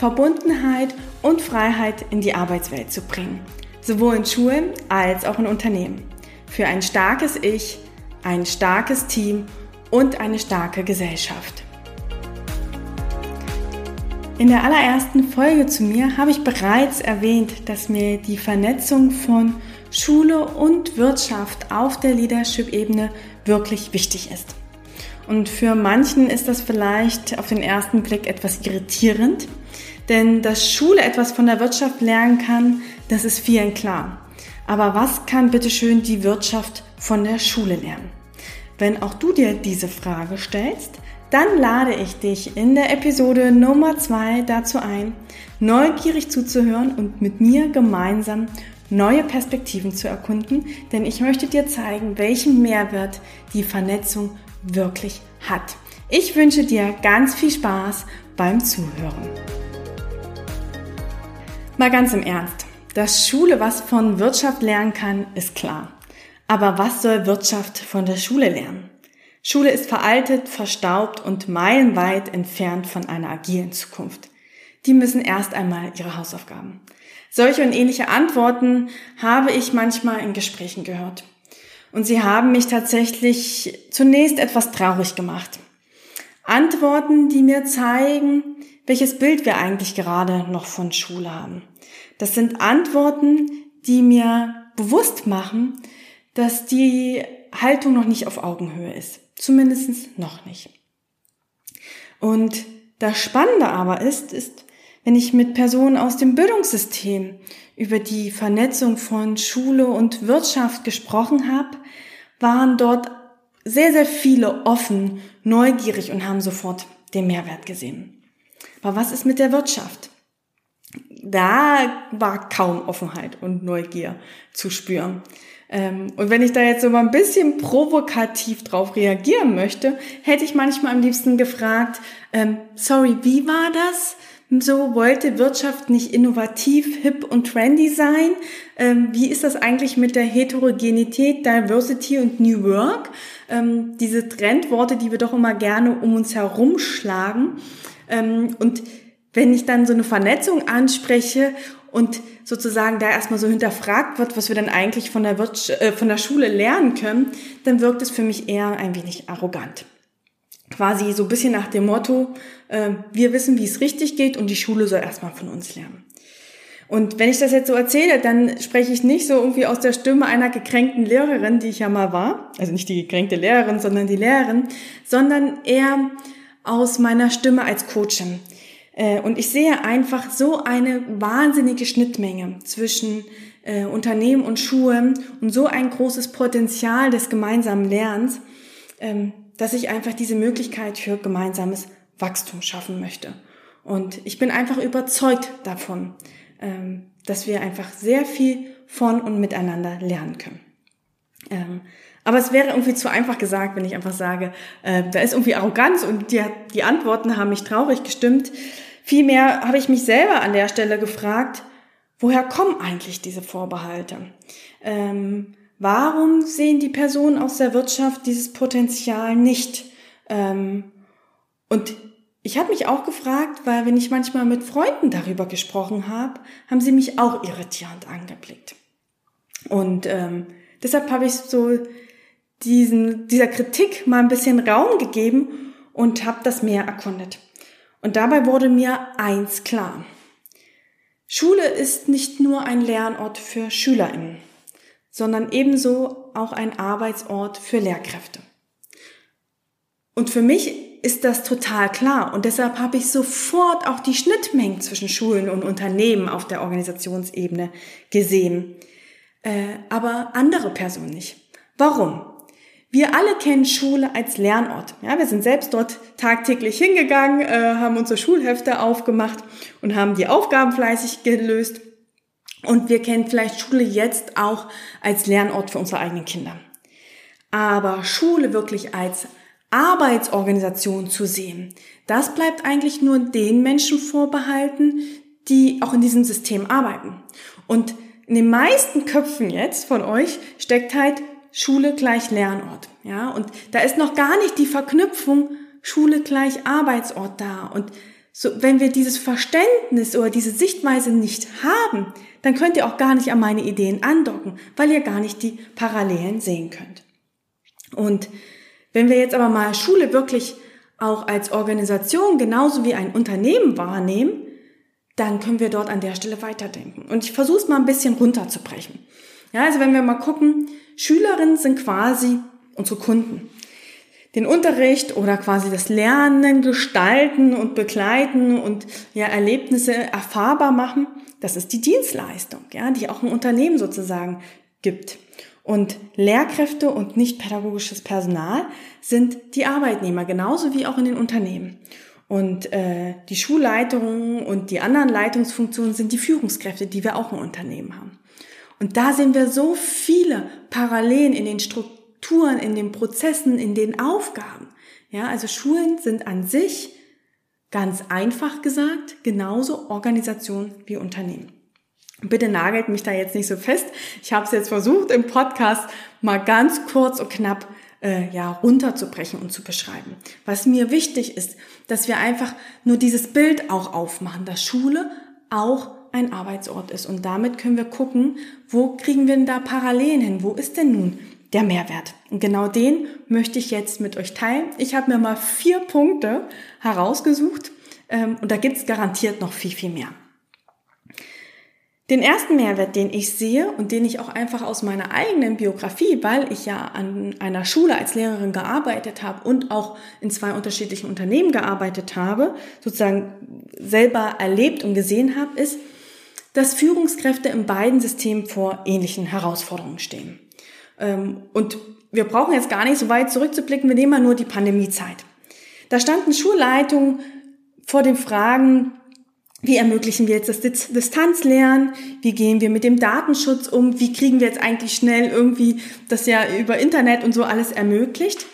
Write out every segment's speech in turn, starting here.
Verbundenheit und Freiheit in die Arbeitswelt zu bringen, sowohl in Schulen als auch in Unternehmen. Für ein starkes Ich, ein starkes Team und eine starke Gesellschaft. In der allerersten Folge zu mir habe ich bereits erwähnt, dass mir die Vernetzung von Schule und Wirtschaft auf der Leadership-Ebene wirklich wichtig ist. Und für manchen ist das vielleicht auf den ersten Blick etwas irritierend, denn dass Schule etwas von der Wirtschaft lernen kann, das ist vielen klar. Aber was kann bitteschön die Wirtschaft von der Schule lernen? Wenn auch du dir diese Frage stellst, dann lade ich dich in der Episode Nummer zwei dazu ein, neugierig zuzuhören und mit mir gemeinsam neue Perspektiven zu erkunden, denn ich möchte dir zeigen, welchen Mehrwert die Vernetzung wirklich hat. Ich wünsche dir ganz viel Spaß beim Zuhören. Mal ganz im Ernst. Dass Schule was von Wirtschaft lernen kann, ist klar. Aber was soll Wirtschaft von der Schule lernen? Schule ist veraltet, verstaubt und meilenweit entfernt von einer agilen Zukunft. Die müssen erst einmal ihre Hausaufgaben. Solche und ähnliche Antworten habe ich manchmal in Gesprächen gehört. Und sie haben mich tatsächlich zunächst etwas traurig gemacht. Antworten, die mir zeigen, welches Bild wir eigentlich gerade noch von Schule haben. Das sind Antworten, die mir bewusst machen, dass die Haltung noch nicht auf Augenhöhe ist. Zumindest noch nicht. Und das Spannende aber ist, ist, wenn ich mit Personen aus dem Bildungssystem über die Vernetzung von Schule und Wirtschaft gesprochen habe, waren dort sehr, sehr viele offen, neugierig und haben sofort den Mehrwert gesehen. Aber was ist mit der Wirtschaft? Da war kaum Offenheit und Neugier zu spüren. Ähm, und wenn ich da jetzt so mal ein bisschen provokativ drauf reagieren möchte, hätte ich manchmal am liebsten gefragt, ähm, sorry, wie war das? So wollte Wirtschaft nicht innovativ, hip und trendy sein. Ähm, wie ist das eigentlich mit der Heterogenität, Diversity und New Work? diese Trendworte, die wir doch immer gerne um uns herum schlagen. Ähm, und wenn ich dann so eine Vernetzung anspreche und sozusagen da erstmal so hinterfragt wird, was wir denn eigentlich von der, Wirtsch äh, von der Schule lernen können, dann wirkt es für mich eher ein wenig arrogant. Quasi so ein bisschen nach dem Motto, äh, wir wissen, wie es richtig geht und die Schule soll erstmal von uns lernen. Und wenn ich das jetzt so erzähle, dann spreche ich nicht so irgendwie aus der Stimme einer gekränkten Lehrerin, die ich ja mal war, also nicht die gekränkte Lehrerin, sondern die Lehrerin, sondern eher aus meiner Stimme als Coachin. Äh, und ich sehe einfach so eine wahnsinnige Schnittmenge zwischen äh, Unternehmen und Schulen und so ein großes Potenzial des gemeinsamen Lernens, ähm, dass ich einfach diese Möglichkeit für gemeinsames Wachstum schaffen möchte. Und ich bin einfach überzeugt davon, ähm, dass wir einfach sehr viel von und miteinander lernen können. Ähm, aber es wäre irgendwie zu einfach gesagt, wenn ich einfach sage, äh, da ist irgendwie Arroganz und die, die Antworten haben mich traurig gestimmt. Vielmehr habe ich mich selber an der Stelle gefragt, woher kommen eigentlich diese Vorbehalte? Ähm, warum sehen die Personen aus der Wirtschaft dieses Potenzial nicht? Ähm, und ich habe mich auch gefragt, weil wenn ich manchmal mit Freunden darüber gesprochen habe, haben sie mich auch irritierend angeblickt. Und ähm, deshalb habe ich so diesen, dieser Kritik mal ein bisschen Raum gegeben und habe das Meer erkundet. Und dabei wurde mir eins klar. Schule ist nicht nur ein Lernort für Schülerinnen, sondern ebenso auch ein Arbeitsort für Lehrkräfte. Und für mich ist das total klar und deshalb habe ich sofort auch die Schnittmengen zwischen Schulen und Unternehmen auf der Organisationsebene gesehen, äh, aber andere Personen nicht. Warum? Wir alle kennen Schule als Lernort. Ja, wir sind selbst dort tagtäglich hingegangen, äh, haben unsere Schulhefte aufgemacht und haben die Aufgaben fleißig gelöst. Und wir kennen vielleicht Schule jetzt auch als Lernort für unsere eigenen Kinder. Aber Schule wirklich als Arbeitsorganisation zu sehen, das bleibt eigentlich nur den Menschen vorbehalten, die auch in diesem System arbeiten. Und in den meisten Köpfen jetzt von euch steckt halt Schule gleich Lernort. Ja, und da ist noch gar nicht die Verknüpfung Schule gleich Arbeitsort da. Und so, wenn wir dieses Verständnis oder diese Sichtweise nicht haben, dann könnt ihr auch gar nicht an meine Ideen andocken, weil ihr gar nicht die Parallelen sehen könnt. Und wenn wir jetzt aber mal Schule wirklich auch als Organisation genauso wie ein Unternehmen wahrnehmen, dann können wir dort an der Stelle weiterdenken. Und ich versuche es mal ein bisschen runterzubrechen. Ja, also wenn wir mal gucken, Schülerinnen sind quasi unsere Kunden. Den Unterricht oder quasi das Lernen, Gestalten und Begleiten und ja, Erlebnisse erfahrbar machen, das ist die Dienstleistung, ja, die auch ein Unternehmen sozusagen gibt. Und Lehrkräfte und nicht pädagogisches Personal sind die Arbeitnehmer, genauso wie auch in den Unternehmen. Und äh, die Schulleitungen und die anderen Leitungsfunktionen sind die Führungskräfte, die wir auch im Unternehmen haben. Und da sehen wir so viele Parallelen in den Strukturen, in den Prozessen, in den Aufgaben. Ja, also Schulen sind an sich ganz einfach gesagt genauso Organisation wie Unternehmen. Bitte nagelt mich da jetzt nicht so fest. Ich habe es jetzt versucht im Podcast mal ganz kurz und knapp äh, ja runterzubrechen und zu beschreiben. Was mir wichtig ist, dass wir einfach nur dieses Bild auch aufmachen, dass Schule auch ein Arbeitsort ist und damit können wir gucken, wo kriegen wir denn da Parallelen hin? Wo ist denn nun der Mehrwert? Und genau den möchte ich jetzt mit euch teilen. Ich habe mir mal vier Punkte herausgesucht ähm, und da gibt's garantiert noch viel, viel mehr. Den ersten Mehrwert, den ich sehe und den ich auch einfach aus meiner eigenen Biografie, weil ich ja an einer Schule als Lehrerin gearbeitet habe und auch in zwei unterschiedlichen Unternehmen gearbeitet habe, sozusagen selber erlebt und gesehen habe, ist, dass Führungskräfte in beiden Systemen vor ähnlichen Herausforderungen stehen. Ähm, und wir brauchen jetzt gar nicht so weit zurückzublicken, wir nehmen mal nur die Pandemiezeit. Da standen Schulleitungen vor den Fragen, wie ermöglichen wir jetzt das Distanzlernen? Wie gehen wir mit dem Datenschutz um? Wie kriegen wir jetzt eigentlich schnell irgendwie das ja über Internet und so alles ermöglicht?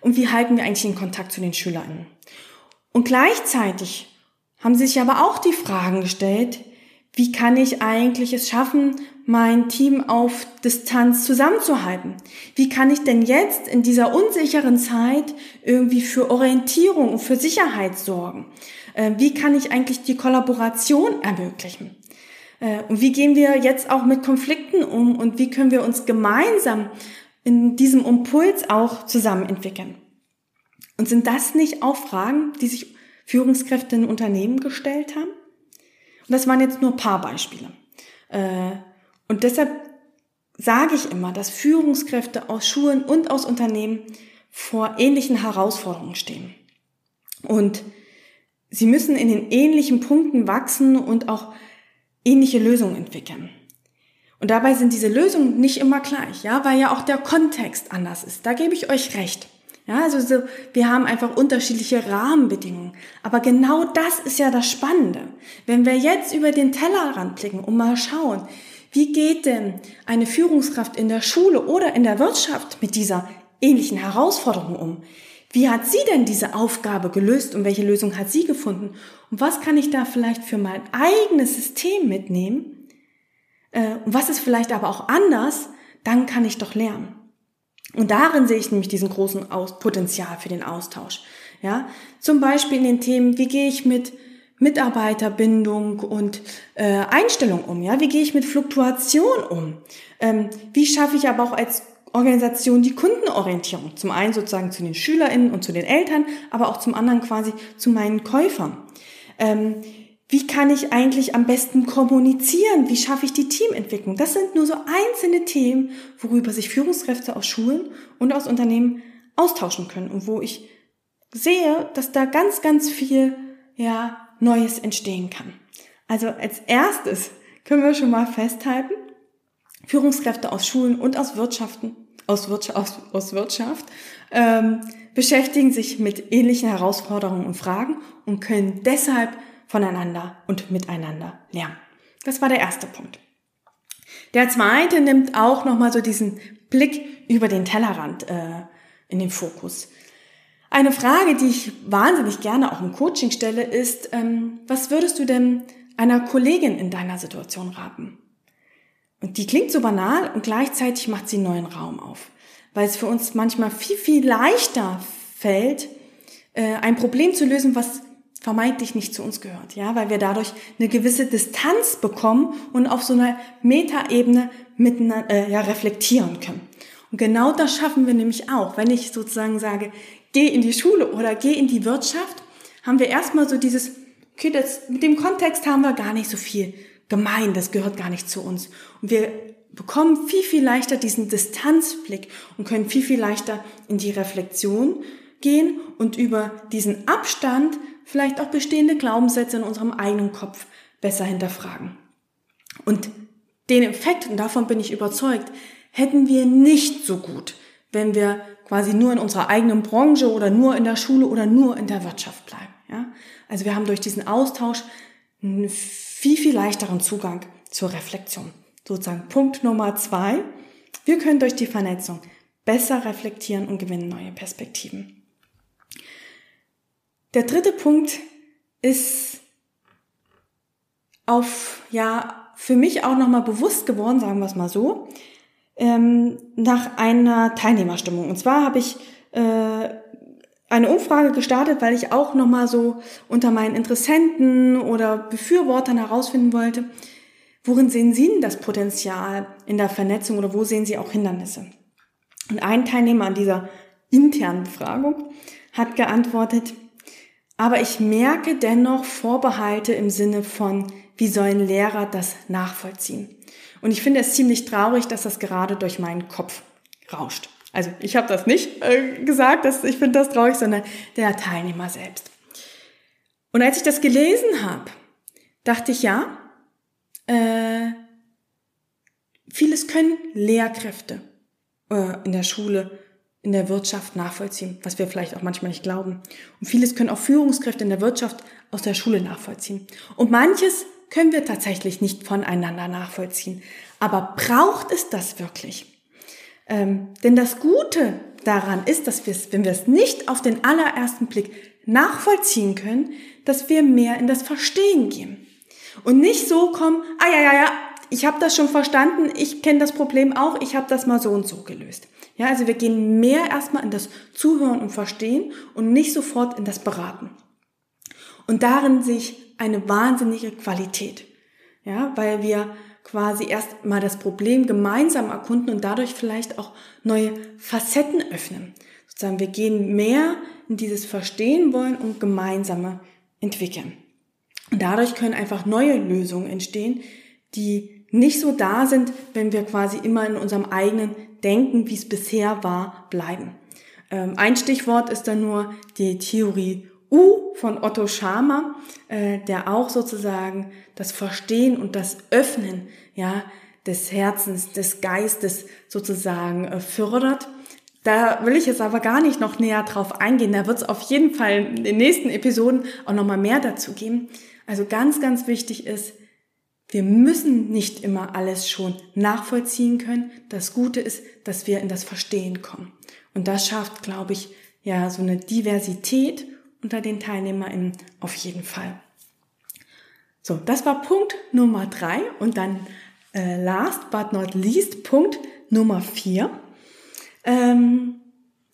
Und wie halten wir eigentlich den Kontakt zu den Schülern? Und gleichzeitig haben sich aber auch die Fragen gestellt, wie kann ich eigentlich es schaffen, mein Team auf Distanz zusammenzuhalten? Wie kann ich denn jetzt in dieser unsicheren Zeit irgendwie für Orientierung und für Sicherheit sorgen? Äh, wie kann ich eigentlich die Kollaboration ermöglichen? Äh, und wie gehen wir jetzt auch mit Konflikten um und wie können wir uns gemeinsam in diesem Impuls auch zusammen entwickeln? Und sind das nicht auch Fragen, die sich Führungskräfte in Unternehmen gestellt haben? Und das waren jetzt nur paar Beispiele. Äh, und deshalb sage ich immer, dass Führungskräfte aus Schulen und aus Unternehmen vor ähnlichen Herausforderungen stehen. Und Sie müssen in den ähnlichen Punkten wachsen und auch ähnliche Lösungen entwickeln. Und dabei sind diese Lösungen nicht immer gleich, ja, weil ja auch der Kontext anders ist. Da gebe ich euch recht. Ja, also so, wir haben einfach unterschiedliche Rahmenbedingungen. Aber genau das ist ja das Spannende. Wenn wir jetzt über den Tellerrand blicken und mal schauen, wie geht denn eine Führungskraft in der Schule oder in der Wirtschaft mit dieser ähnlichen Herausforderung um? Wie hat sie denn diese Aufgabe gelöst und welche Lösung hat sie gefunden? Und was kann ich da vielleicht für mein eigenes System mitnehmen? Äh, und was ist vielleicht aber auch anders? Dann kann ich doch lernen. Und darin sehe ich nämlich diesen großen Aus Potenzial für den Austausch. Ja, zum Beispiel in den Themen, wie gehe ich mit Mitarbeiterbindung und äh, Einstellung um? Ja, wie gehe ich mit Fluktuation um? Ähm, wie schaffe ich aber auch als Organisation die Kundenorientierung. Zum einen sozusagen zu den SchülerInnen und zu den Eltern, aber auch zum anderen quasi zu meinen Käufern. Ähm, wie kann ich eigentlich am besten kommunizieren? Wie schaffe ich die Teamentwicklung? Das sind nur so einzelne Themen, worüber sich Führungskräfte aus Schulen und aus Unternehmen austauschen können und wo ich sehe, dass da ganz, ganz viel, ja, Neues entstehen kann. Also als erstes können wir schon mal festhalten, Führungskräfte aus Schulen und aus Wirtschaften, aus Wirtschaft, aus, aus Wirtschaft ähm, beschäftigen sich mit ähnlichen Herausforderungen und Fragen und können deshalb voneinander und miteinander lernen. Das war der erste Punkt. Der zweite nimmt auch nochmal so diesen Blick über den Tellerrand äh, in den Fokus. Eine Frage, die ich wahnsinnig gerne auch im Coaching stelle, ist, ähm, was würdest du denn einer Kollegin in deiner Situation raten? Und die klingt so banal und gleichzeitig macht sie neuen Raum auf, weil es für uns manchmal viel, viel leichter fällt, äh, ein Problem zu lösen, was vermeintlich nicht zu uns gehört, ja, weil wir dadurch eine gewisse Distanz bekommen und auf so einer Metaebene miteinander äh, ja, reflektieren können. Und genau das schaffen wir nämlich auch. Wenn ich sozusagen sage, geh in die Schule oder geh in die Wirtschaft, haben wir erstmal so dieses, okay, das, mit dem Kontext haben wir gar nicht so viel gemein, das gehört gar nicht zu uns. Und wir bekommen viel, viel leichter diesen Distanzblick und können viel, viel leichter in die Reflexion gehen und über diesen Abstand vielleicht auch bestehende Glaubenssätze in unserem eigenen Kopf besser hinterfragen. Und den Effekt, und davon bin ich überzeugt, hätten wir nicht so gut, wenn wir quasi nur in unserer eigenen Branche oder nur in der Schule oder nur in der Wirtschaft bleiben. Ja? Also wir haben durch diesen Austausch einen viel, viel leichteren Zugang zur Reflexion. Sozusagen Punkt Nummer zwei. Wir können durch die Vernetzung besser reflektieren und gewinnen neue Perspektiven. Der dritte Punkt ist auf, ja, für mich auch nochmal bewusst geworden, sagen wir es mal so, ähm, nach einer Teilnehmerstimmung. Und zwar habe ich äh, eine Umfrage gestartet, weil ich auch nochmal so unter meinen Interessenten oder Befürwortern herausfinden wollte, worin sehen Sie denn das Potenzial in der Vernetzung oder wo sehen Sie auch Hindernisse? Und ein Teilnehmer an dieser internen Befragung hat geantwortet, aber ich merke dennoch Vorbehalte im Sinne von, wie sollen Lehrer das nachvollziehen? Und ich finde es ziemlich traurig, dass das gerade durch meinen Kopf rauscht. Also ich habe das nicht äh, gesagt, dass ich finde das traurig, sondern der Teilnehmer selbst. Und als ich das gelesen habe, dachte ich ja, äh, vieles können Lehrkräfte äh, in der Schule in der Wirtschaft nachvollziehen, was wir vielleicht auch manchmal nicht glauben. Und vieles können auch Führungskräfte in der Wirtschaft aus der Schule nachvollziehen. Und manches können wir tatsächlich nicht voneinander nachvollziehen. Aber braucht es das wirklich? Ähm, denn das Gute daran ist, dass wir es, wenn wir es nicht auf den allerersten Blick nachvollziehen können, dass wir mehr in das Verstehen gehen. Und nicht so kommen, ah ja, ja, ja, ich habe das schon verstanden, ich kenne das Problem auch, ich habe das mal so und so gelöst. Ja, also wir gehen mehr erstmal in das Zuhören und Verstehen und nicht sofort in das Beraten. Und darin sehe ich eine wahnsinnige Qualität. Ja, weil wir quasi erst mal das Problem gemeinsam erkunden und dadurch vielleicht auch neue Facetten öffnen. Sozusagen, wir gehen mehr in dieses Verstehen wollen und gemeinsame entwickeln. Und dadurch können einfach neue Lösungen entstehen, die nicht so da sind, wenn wir quasi immer in unserem eigenen Denken, wie es bisher war, bleiben. Ähm, ein Stichwort ist dann nur die Theorie U von Otto Schama, äh, der auch sozusagen das Verstehen und das Öffnen ja, des Herzens, des Geistes sozusagen äh, fördert. Da will ich jetzt aber gar nicht noch näher drauf eingehen. Da wird es auf jeden Fall in den nächsten Episoden auch nochmal mehr dazu geben. Also ganz, ganz wichtig ist, wir müssen nicht immer alles schon nachvollziehen können. Das Gute ist, dass wir in das Verstehen kommen. Und das schafft, glaube ich, ja, so eine Diversität unter den TeilnehmerInnen auf jeden Fall. So, das war Punkt Nummer drei und dann äh, last but not least Punkt Nummer vier. Ähm,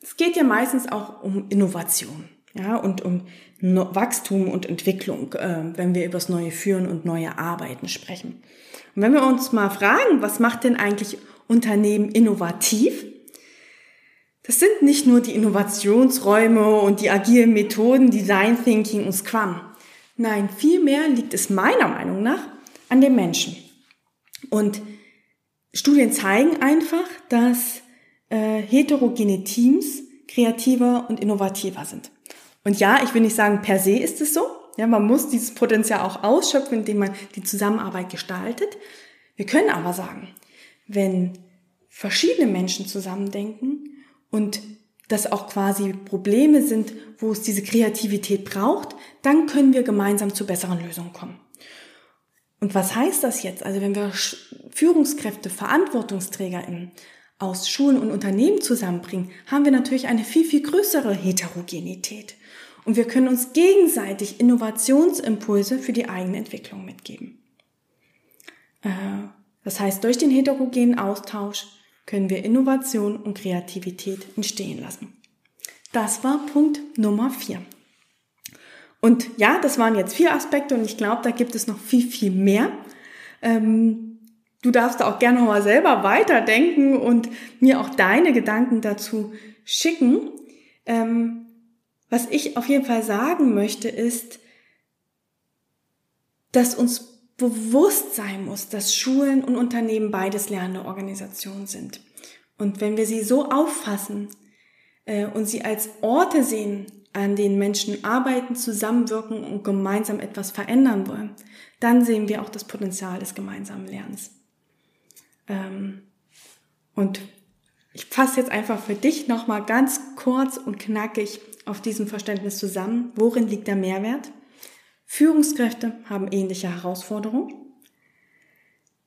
es geht ja meistens auch um Innovation ja, und um Wachstum und Entwicklung, äh, wenn wir über das neue Führen und neue Arbeiten sprechen. Und wenn wir uns mal fragen, was macht denn eigentlich Unternehmen innovativ? Das sind nicht nur die Innovationsräume und die agilen Methoden, Design Thinking und Scrum. Nein, vielmehr liegt es meiner Meinung nach an den Menschen. Und Studien zeigen einfach, dass äh, heterogene Teams kreativer und innovativer sind. Und ja, ich will nicht sagen, per se ist es so. Ja, man muss dieses Potenzial auch ausschöpfen, indem man die Zusammenarbeit gestaltet. Wir können aber sagen, wenn verschiedene Menschen zusammendenken und das auch quasi Probleme sind, wo es diese Kreativität braucht, dann können wir gemeinsam zu besseren Lösungen kommen. Und was heißt das jetzt? Also wenn wir Führungskräfte, VerantwortungsträgerInnen aus Schulen und Unternehmen zusammenbringen, haben wir natürlich eine viel, viel größere Heterogenität. Und wir können uns gegenseitig Innovationsimpulse für die eigene Entwicklung mitgeben. Äh, das heißt, durch den heterogenen Austausch können wir Innovation und Kreativität entstehen lassen. Das war Punkt Nummer vier. Und ja, das waren jetzt vier Aspekte und ich glaube, da gibt es noch viel, viel mehr. Ähm, du darfst auch gerne noch mal selber weiterdenken und mir auch deine Gedanken dazu schicken. Ähm, was ich auf jeden Fall sagen möchte, ist, dass uns bewusst sein muss, dass Schulen und Unternehmen beides lernende Organisationen sind. Und wenn wir sie so auffassen äh, und sie als Orte sehen, an denen Menschen arbeiten, zusammenwirken und gemeinsam etwas verändern wollen, dann sehen wir auch das Potenzial des gemeinsamen Lernens. Ähm, und ich fasse jetzt einfach für dich nochmal ganz kurz und knackig auf diesem Verständnis zusammen. Worin liegt der Mehrwert? Führungskräfte haben ähnliche Herausforderungen.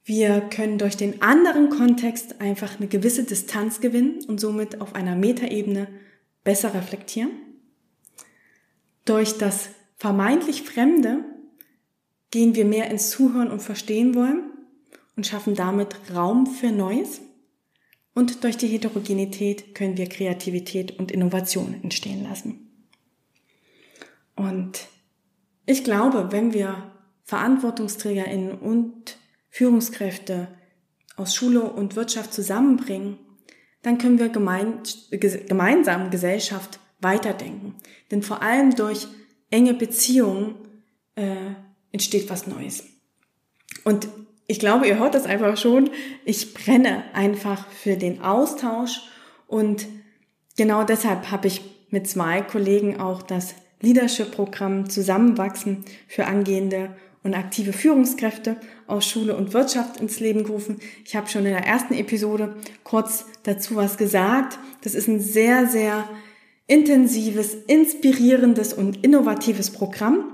Wir können durch den anderen Kontext einfach eine gewisse Distanz gewinnen und somit auf einer Metaebene besser reflektieren. Durch das vermeintlich Fremde gehen wir mehr ins Zuhören und Verstehen wollen und schaffen damit Raum für Neues. Und durch die Heterogenität können wir Kreativität und Innovation entstehen lassen. Und ich glaube, wenn wir Verantwortungsträgerinnen und Führungskräfte aus Schule und Wirtschaft zusammenbringen, dann können wir gemein, gemeinsam Gesellschaft weiterdenken. Denn vor allem durch enge Beziehungen äh, entsteht was Neues. Und ich glaube, ihr hört das einfach schon. Ich brenne einfach für den Austausch und genau deshalb habe ich mit zwei Kollegen auch das Leadership-Programm Zusammenwachsen für angehende und aktive Führungskräfte aus Schule und Wirtschaft ins Leben gerufen. Ich habe schon in der ersten Episode kurz dazu was gesagt. Das ist ein sehr, sehr intensives, inspirierendes und innovatives Programm.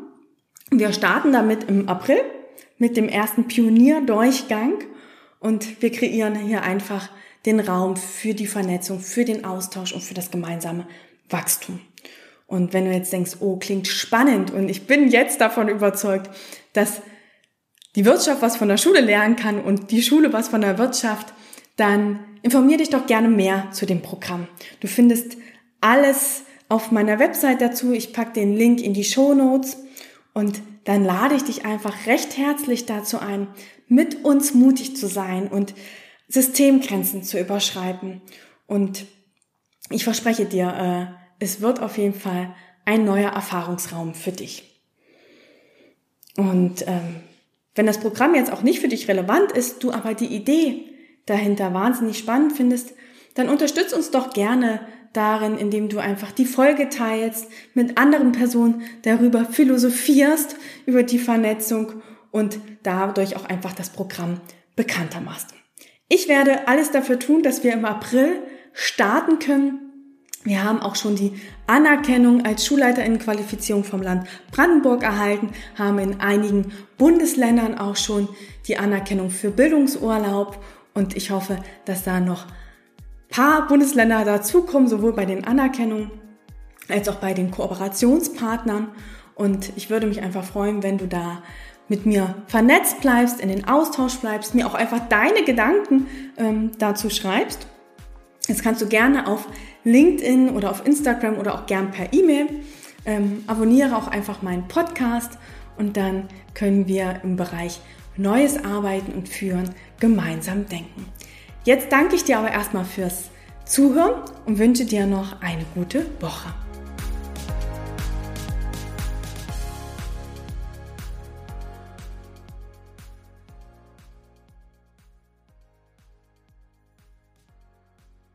Wir starten damit im April mit dem ersten Pionierdurchgang und wir kreieren hier einfach den Raum für die Vernetzung, für den Austausch und für das gemeinsame Wachstum. Und wenn du jetzt denkst, oh, klingt spannend und ich bin jetzt davon überzeugt, dass die Wirtschaft was von der Schule lernen kann und die Schule was von der Wirtschaft, dann informier dich doch gerne mehr zu dem Programm. Du findest alles auf meiner Website dazu. Ich packe den Link in die Show Notes und dann lade ich dich einfach recht herzlich dazu ein, mit uns mutig zu sein und Systemgrenzen zu überschreiten. Und ich verspreche dir, äh, es wird auf jeden Fall ein neuer Erfahrungsraum für dich. Und ähm, wenn das Programm jetzt auch nicht für dich relevant ist, du aber die Idee dahinter wahnsinnig spannend findest, dann unterstütz uns doch gerne darin, indem du einfach die Folge teilst, mit anderen Personen darüber philosophierst, über die Vernetzung und dadurch auch einfach das Programm bekannter machst. Ich werde alles dafür tun, dass wir im April starten können wir haben auch schon die Anerkennung als Schulleiterinnenqualifizierung vom Land Brandenburg erhalten, haben in einigen Bundesländern auch schon die Anerkennung für Bildungsurlaub und ich hoffe, dass da noch paar Bundesländer dazukommen, sowohl bei den Anerkennungen als auch bei den Kooperationspartnern. Und ich würde mich einfach freuen, wenn du da mit mir vernetzt bleibst, in den Austausch bleibst, mir auch einfach deine Gedanken ähm, dazu schreibst. Das kannst du gerne auf LinkedIn oder auf Instagram oder auch gern per E-Mail. Ähm, abonniere auch einfach meinen Podcast und dann können wir im Bereich Neues Arbeiten und Führen gemeinsam denken. Jetzt danke ich dir aber erstmal fürs Zuhören und wünsche dir noch eine gute Woche.